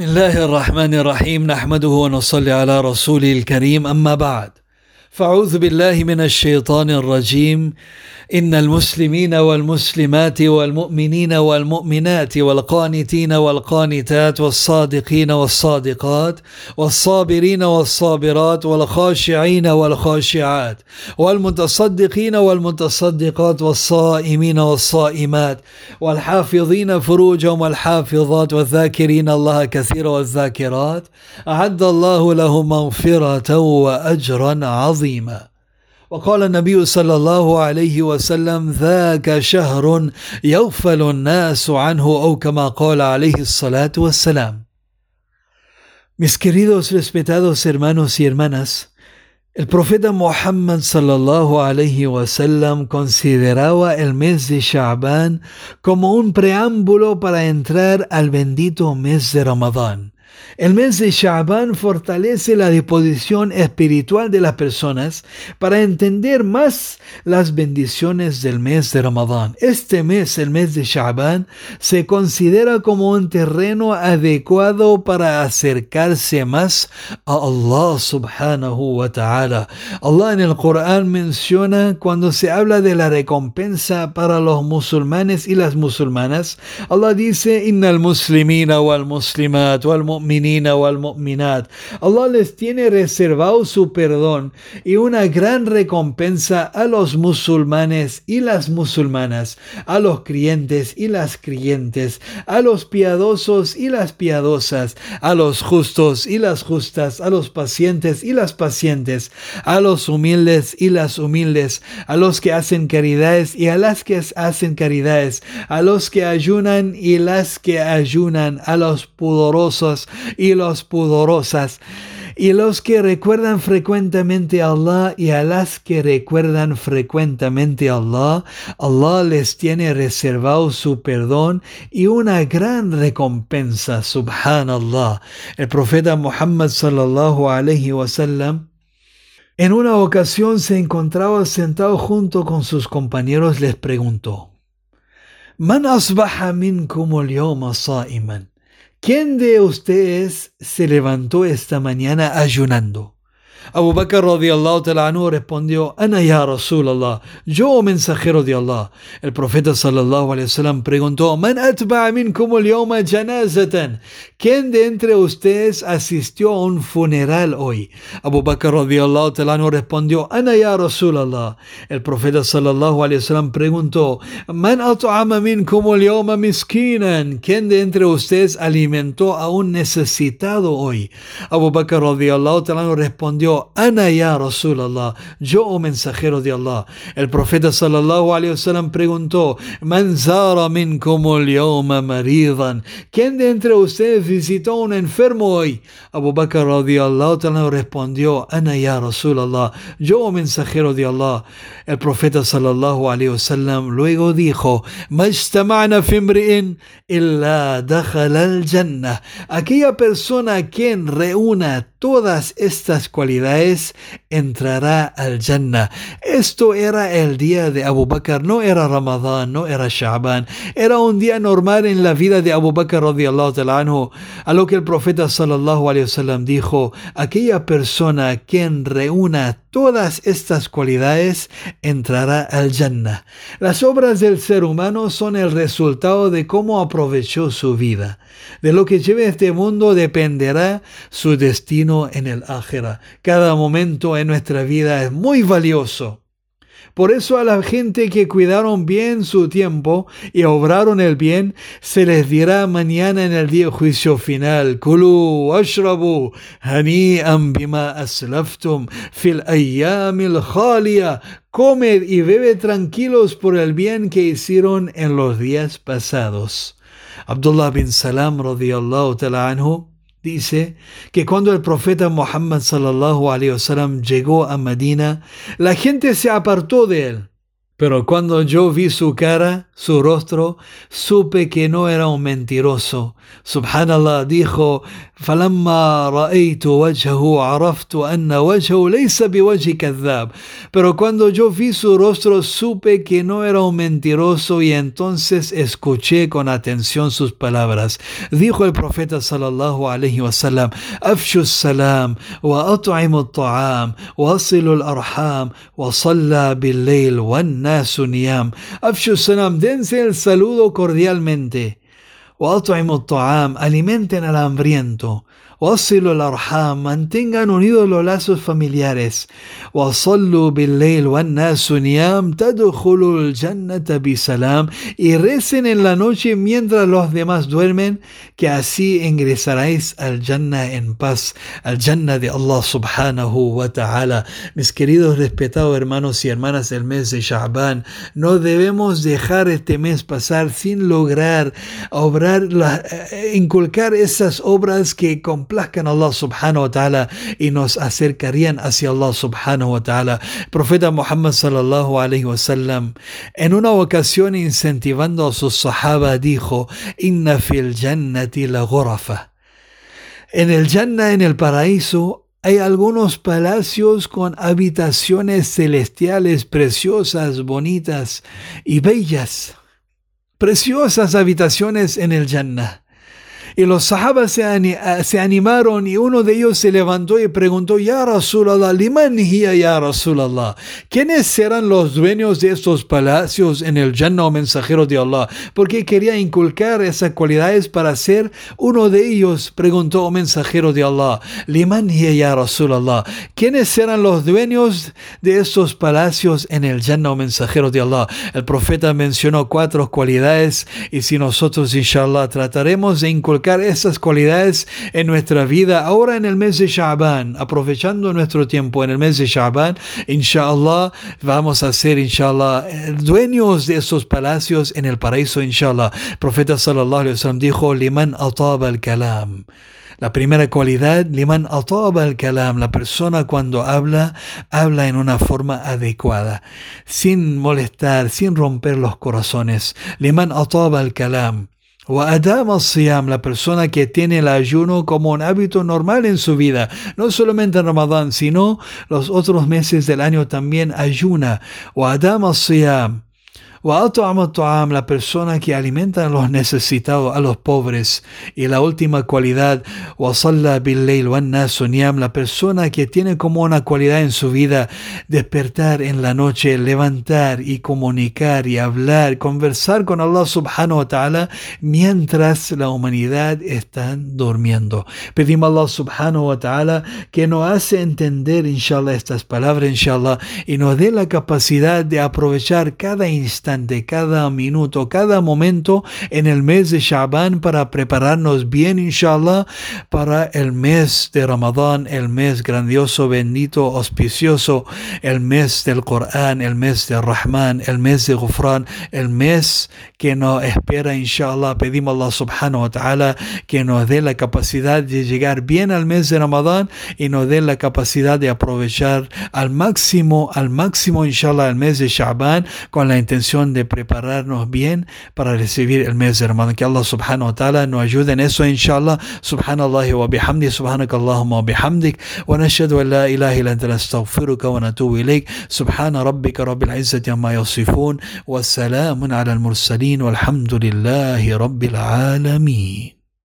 بسم الله الرحمن الرحيم. نحمده ونصلي على رسوله الكريم. أما بعد فأعوذ بالله من الشيطان الرجيم. إن المسلمين والمسلمات والمؤمنين والمؤمنات والقانتين والقانتات والصادقين والصادقات والصابرين والصابرات والخاشعين والخاشعات والمتصدقين والمتصدقات والصائمين والصائمات والحافظين فروجهم والحافظات والذاكرين الله كثيرا والذاكرات أعد الله لهم مغفرة وأجرا عظيما. وقال النبي صلى الله عليه وسلم ذاك شهر يغفل الناس عنه أو كما قال عليه الصلاه والسلام Mis queridos respetados hermanos y hermanas, el profeta Muhammad sallallahu alayhi wasallam consideraba el mes de Sha'ban como un preámbulo para entrar al bendito mes de Ramadán. El mes de Sha'ban fortalece la disposición espiritual de las personas para entender más las bendiciones del mes de Ramadán. Este mes, el mes de Sha'ban, se considera como un terreno adecuado para acercarse más a Allah subhanahu wa ta'ala. Allah en el Corán menciona cuando se habla de la recompensa para los musulmanes y las musulmanas, Allah dice, Innal muslimina wal muslimat wal Allah les tiene reservado su perdón y una gran recompensa a los musulmanes y las musulmanas, a los creyentes y las creyentes, a los piadosos y las piadosas, a los justos y las justas, a los pacientes y las pacientes, a los humildes y las humildes, a los que hacen caridades y a las que hacen caridades, a los que ayunan y las que ayunan, a los pudorosos y los pudorosas, y los que recuerdan frecuentemente a Allah y a las que recuerdan frecuentemente a Allah, Allah les tiene reservado su perdón y una gran recompensa, subhanallah. El profeta Muhammad sallallahu alayhi wasallam en una ocasión se encontraba sentado junto con sus compañeros, les preguntó, Man asbaha minkum al sa'iman? ¿Quién de ustedes se levantó esta mañana ayunando? Abu Bakr radiallahu ta'ala respondió, Ana ya Rasulallah, yo mensajero de Allah. El profeta sallallahu alayhi wasallam preguntó, Man atba'a minkum al janazatan? ¿Quién de entre ustedes asistió a un funeral hoy? Abu Bakr radiallahu ta'ala respondió, Ana ya Rasulallah. El profeta sallallahu alayhi wasallam preguntó, Man at'ama minkum al miskinan? ¿Quién de entre ustedes alimentó a un necesitado hoy? Abu Bakr radiallahu ta'ala respondió, Ana ya Rasulallah, yo o oh mensajero de Allah. El profeta sallallahu alayhi wasallam preguntó, Man zara minkum maridan? ¿Quién de entre ustedes visitó a un enfermo hoy? Abu Bakr radiallahu ta'ala respondió, Ana ya Rasulallah, yo o oh mensajero de Allah. El profeta sallallahu alayhi wasallam luego dijo, Majtama'na fimri'in illa dakhala al-jannah. Aquella persona quien reúna todas estas cualidades entrará al Jannah. Esto era el día de Abu Bakr, no era Ramadán, no era Sha'ban, era un día normal en la vida de Abu Bakr anhu, a lo que el profeta sallallahu wasallam dijo, aquella persona quien reúna todas estas cualidades entrará al Jannah. Las obras del ser humano son el resultado de cómo aprovechó su vida. De lo que lleve este mundo dependerá su destino en el Ágera. Cada momento en nuestra vida es muy valioso. Por eso a la gente que cuidaron bien su tiempo y obraron el bien, se les dirá mañana en el día juicio final, Kulu ashrabu hani'an bima aslaftum fil ayyamil khalia. Comed y bebe tranquilos por el bien que hicieron en los días pasados. Abdullah bin Salam radiallahu ta'ala anhu Dice que cuando el profeta Muhammad sallallahu llegó a Medina, la gente se apartó de él Pero cuando yo vi su cara, su rostro, supe que no era un mentiroso. Subhanallah dijo, فلما رأيت وجهه عرفت أن وجهه ليس بوجه كذاب. Pero cuando yo vi su rostro, supe que no era un mentiroso y entonces escuché con atención sus palabras. Dijo el profeta sallallahu alaihi wasallam, أفشوا السلام وأطعموا الطعام وأصلوا الأرحام وصلى بالليل والنهار الناس نيام أفشوا السلام dense el saludo cordialmente وأطعموا الطعام alimenten al hambriento وصلوا الأرحام mantengan unidos los lazos familiares وصلوا بالليل والناس نيام تدخلوا الجنة بسلام y recen en la noche mientras los demás duermen que así ingresaréis al Jannah en paz al Jannah de Allah subhanahu wa ta'ala mis queridos respetados hermanos y hermanas del mes de Sha'ban no debemos dejar este mes pasar sin lograr obrar la, inculcar esas obras que complazcan a Allah subhanahu wa ta'ala y nos acercarían hacia Allah subhanahu wa ta'ala. Profeta Muhammad sallallahu alayhi wa sallam en una ocasión incentivando a sus sahaba dijo, Inna fil jannati la ghurafa. En el Jannah, en el paraíso, hay algunos palacios con habitaciones celestiales preciosas, bonitas y bellas. Preciosas habitaciones en el Jannah. Y los sahabas se, se, animaron y uno de ellos se levantó y preguntó, Ya Rasulallah, liman hiya ya Rasulallah. ¿Quiénes serán los dueños de estos palacios en el Jannah o de Allah? Porque quería inculcar esas cualidades para ser uno de ellos, preguntó o mensajero de Allah. Liman hiya ya Rasulallah. ¿Quiénes serán los dueños de estos palacios en el Jannah o de Allah? El profeta mencionó cuatro cualidades y si nosotros inshallah trataremos de inculcar esas cualidades en nuestra vida ahora en el mes de Sha'ban, aprovechando nuestro tiempo en el mes de Sha'ban, inshallah, vamos a ser, inshallah, dueños de esos palacios en el paraíso, inshallah. profeta sallallahu alaihi wasallam dijo, liman ataba al kalam. La primera cualidad, liman ataba al kalam, la persona cuando habla, habla en una forma adecuada, sin molestar, sin romper los corazones. Liman ataba al kalam. La persona que tiene el ayuno como un hábito normal en su vida, no solamente en Ramadán, sino los otros meses del año también ayuna. La persona que alimenta a los necesitados, a los pobres. Y la última cualidad, la persona que tiene como una cualidad en su vida despertar en la noche, levantar y comunicar y hablar, conversar con Allah subhanahu wa ta'ala mientras la humanidad está durmiendo. Pedimos a Allah subhanahu wa ta'ala que nos hace entender, inshallah, estas palabras, inshallah, y nos dé la capacidad de aprovechar cada instante de cada minuto, cada momento en el mes de Shaban para prepararnos bien, inshallah, para el mes de Ramadán, el mes grandioso, bendito, auspicioso, el mes del Corán, el mes de Rahman, el mes de Ghufran, el mes que nos espera, inshallah. Pedimos a Allah subhanahu wa ta'ala que nos dé la capacidad de llegar bien al mes de Ramadán y nos dé la capacidad de aprovechar al máximo, al máximo, inshallah, el mes de Shaban con la intención de prepararnos bien para recibir el mes Ramadán. Que Allah subhanahu wa ta'ala nos ayude en eso, inshallah. Subhanallah wa bihamdi, subhanak Allahumma wa bihamdik, wa nashhadu an la ilaha illa anta nastaghfiruka wa natubu ilayk. Subhana rabbika rabbil izzati amma yasifun, wa salamun ala al-mursalin, walhamdulillahi rabbil.